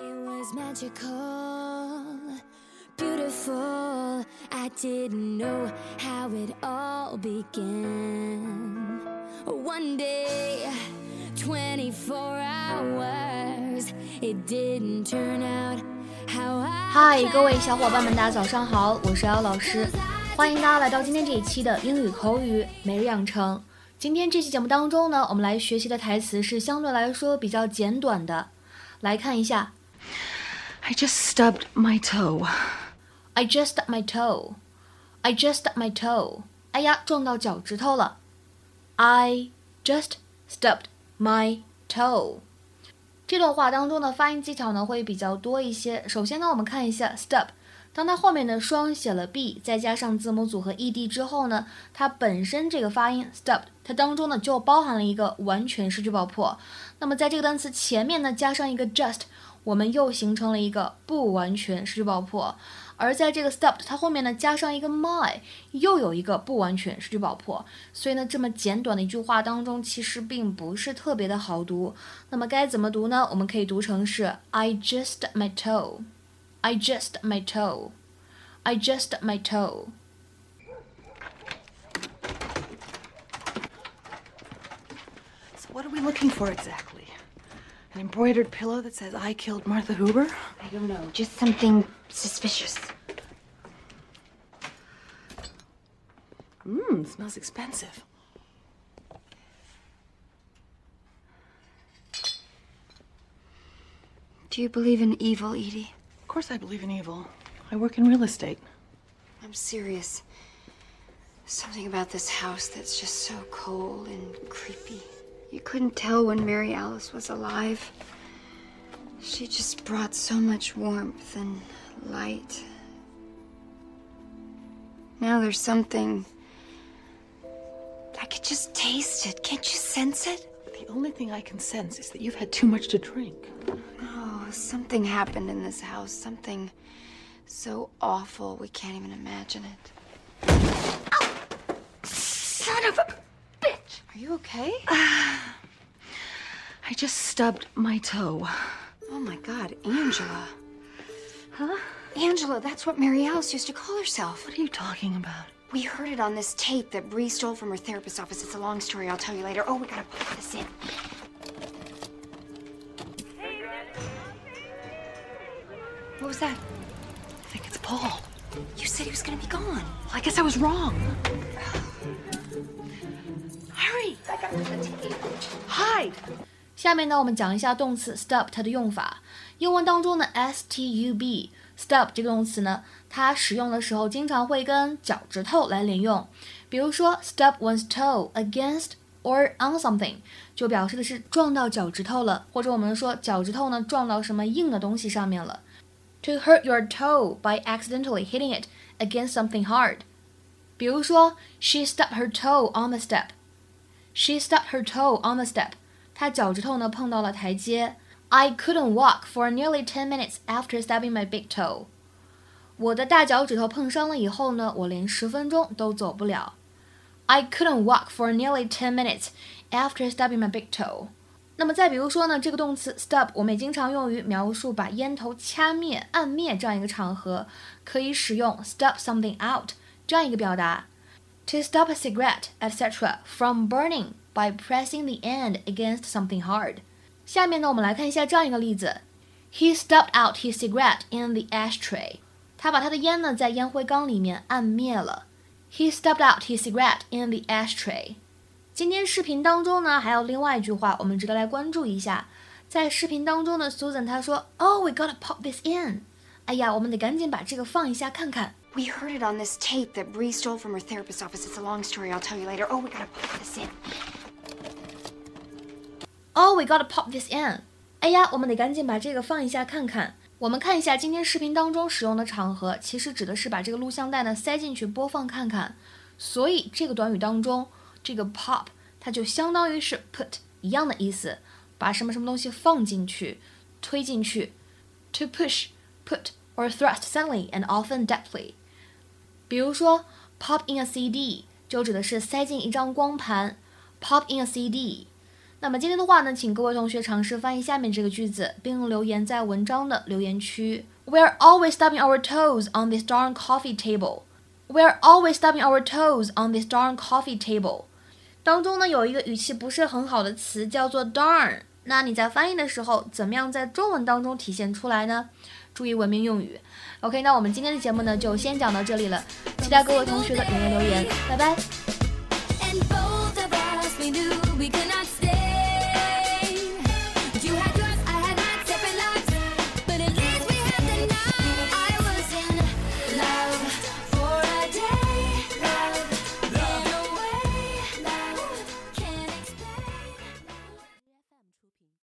It was magical, beautiful. I didn't know how it all began. One day, 24 hours, it didn't turn out how I 嗨，各位小伙伴们，大家早上好，我是姚老师，欢迎大家来到今天这一期的英语口语每日养成。今天这期节目当中呢，我们来学习的台词是相对来说比较简短的，来看一下。I just stubbed my toe. I just stubbed my toe. I just stubbed my toe. 哎呀，撞到脚趾头了。I just stubbed my toe. 这段话当中的发音技巧呢会比较多一些。首先呢，我们看一下 stub，当它后面的双写了 b，再加上字母组合 ed 之后呢，它本身这个发音 stubbed，它当中呢就包含了一个完全失去爆破。那么在这个单词前面呢加上一个 just，我们又形成了一个不完全失去爆破。而在这个 stubbed 它后面呢加上一个 my，又有一个不完全失去爆破，所以呢这么简短的一句话当中，其实并不是特别的好读。那么该怎么读呢？我们可以读成是 I just my toe，I just my toe，I just my toe。So what are we looking for exactly? An embroidered pillow that says I killed Martha Huber? I don't know, just something suspicious. Mmm, smells expensive. Do you believe in evil, Edie? Of course, I believe in evil. I work in real estate. I'm serious. Something about this house that's just so cold and creepy. You couldn't tell when Mary Alice was alive. She just brought so much warmth and light. Now there's something. I could just taste it. Can't you sense it? The only thing I can sense is that you've had too much to drink. Oh, something happened in this house. Something so awful we can't even imagine it. Ow! Son of a bitch! Are you okay? I just stubbed my toe. Oh my god, Angela. Huh? Angela, that's what Mary Alice used to call herself. What are you talking about? We heard it on this tape that Bree stole from her therapist's office. It's a long story, I'll tell you later. Oh, we gotta pop this in. What was that? I think it's Paul. You said he was gonna be gone. Well, I guess I was wrong. Hurry, back under the table. Hide. 下面呢，我们讲一下动词 stub 它的用法。英文当中的 s t u b stub 这个动词呢，它使用的时候经常会跟脚趾头来连用。比如说 stub one's toe against or on something，就表示的是撞到脚趾头了，或者我们说脚趾头呢撞到什么硬的东西上面了。To hurt your toe by accidentally hitting it against something hard。比如说，she stubbed her toe on the step。she stubbed her toe on the step. 她脚趾头呢碰到了台阶。I couldn't walk for nearly ten minutes after stubbing my big toe. 我的大脚趾头碰伤了以后呢，我连十分钟都走不了。I couldn't walk for nearly ten minutes after stubbing my big toe. 那么再比如说呢，这个动词 stub 我们也经常用于描述把烟头掐灭、按灭这样一个场合，可以使用 stub something out 这样一个表达。to stop a cigarette, etc., from burning by pressing the end against something hard. 下面呢，我们来看一下这样一个例子。He stubbed out his cigarette in the ashtray. 他把他的烟呢，在烟灰缸里面按灭了。He stubbed out his cigarette in the ashtray. 今天视频当中呢，还有另外一句话，我们值得来关注一下。在视频当中呢，Susan 她说，Oh, we gotta pop this in. 哎呀，我们得赶紧把这个放一下看看。we heard it on this tape that Bree stole from her therapist's office. It's a long story. I'll tell you later. Oh, we gotta pop this in. Oh, we gotta pop this in. 哎呀，我们得赶紧把这个放一下看看。我们看一下今天视频当中使用的场合，其实指的是把这个录像带呢塞进去播放看看。所以这个短语当中，这个 pop 它就相当于是 put 一样的意思，把什么什么东西放进去、推进去。To push, put or thrust suddenly and often deeply. 比如说，pop in a CD 就指的是塞进一张光盘，pop in a CD。那么今天的话呢，请各位同学尝试翻译下面这个句子，并留言在文章的留言区。We're always stubbing our toes on this darn coffee table. We're always stubbing our toes on this darn coffee table. 当中呢有一个语气不是很好的词叫做 darn，那你在翻译的时候，怎么样在中文当中体现出来呢？注意文明用语。OK，那我们今天的节目呢就先讲到这里了，期待各位同学的踊跃留言，拜拜。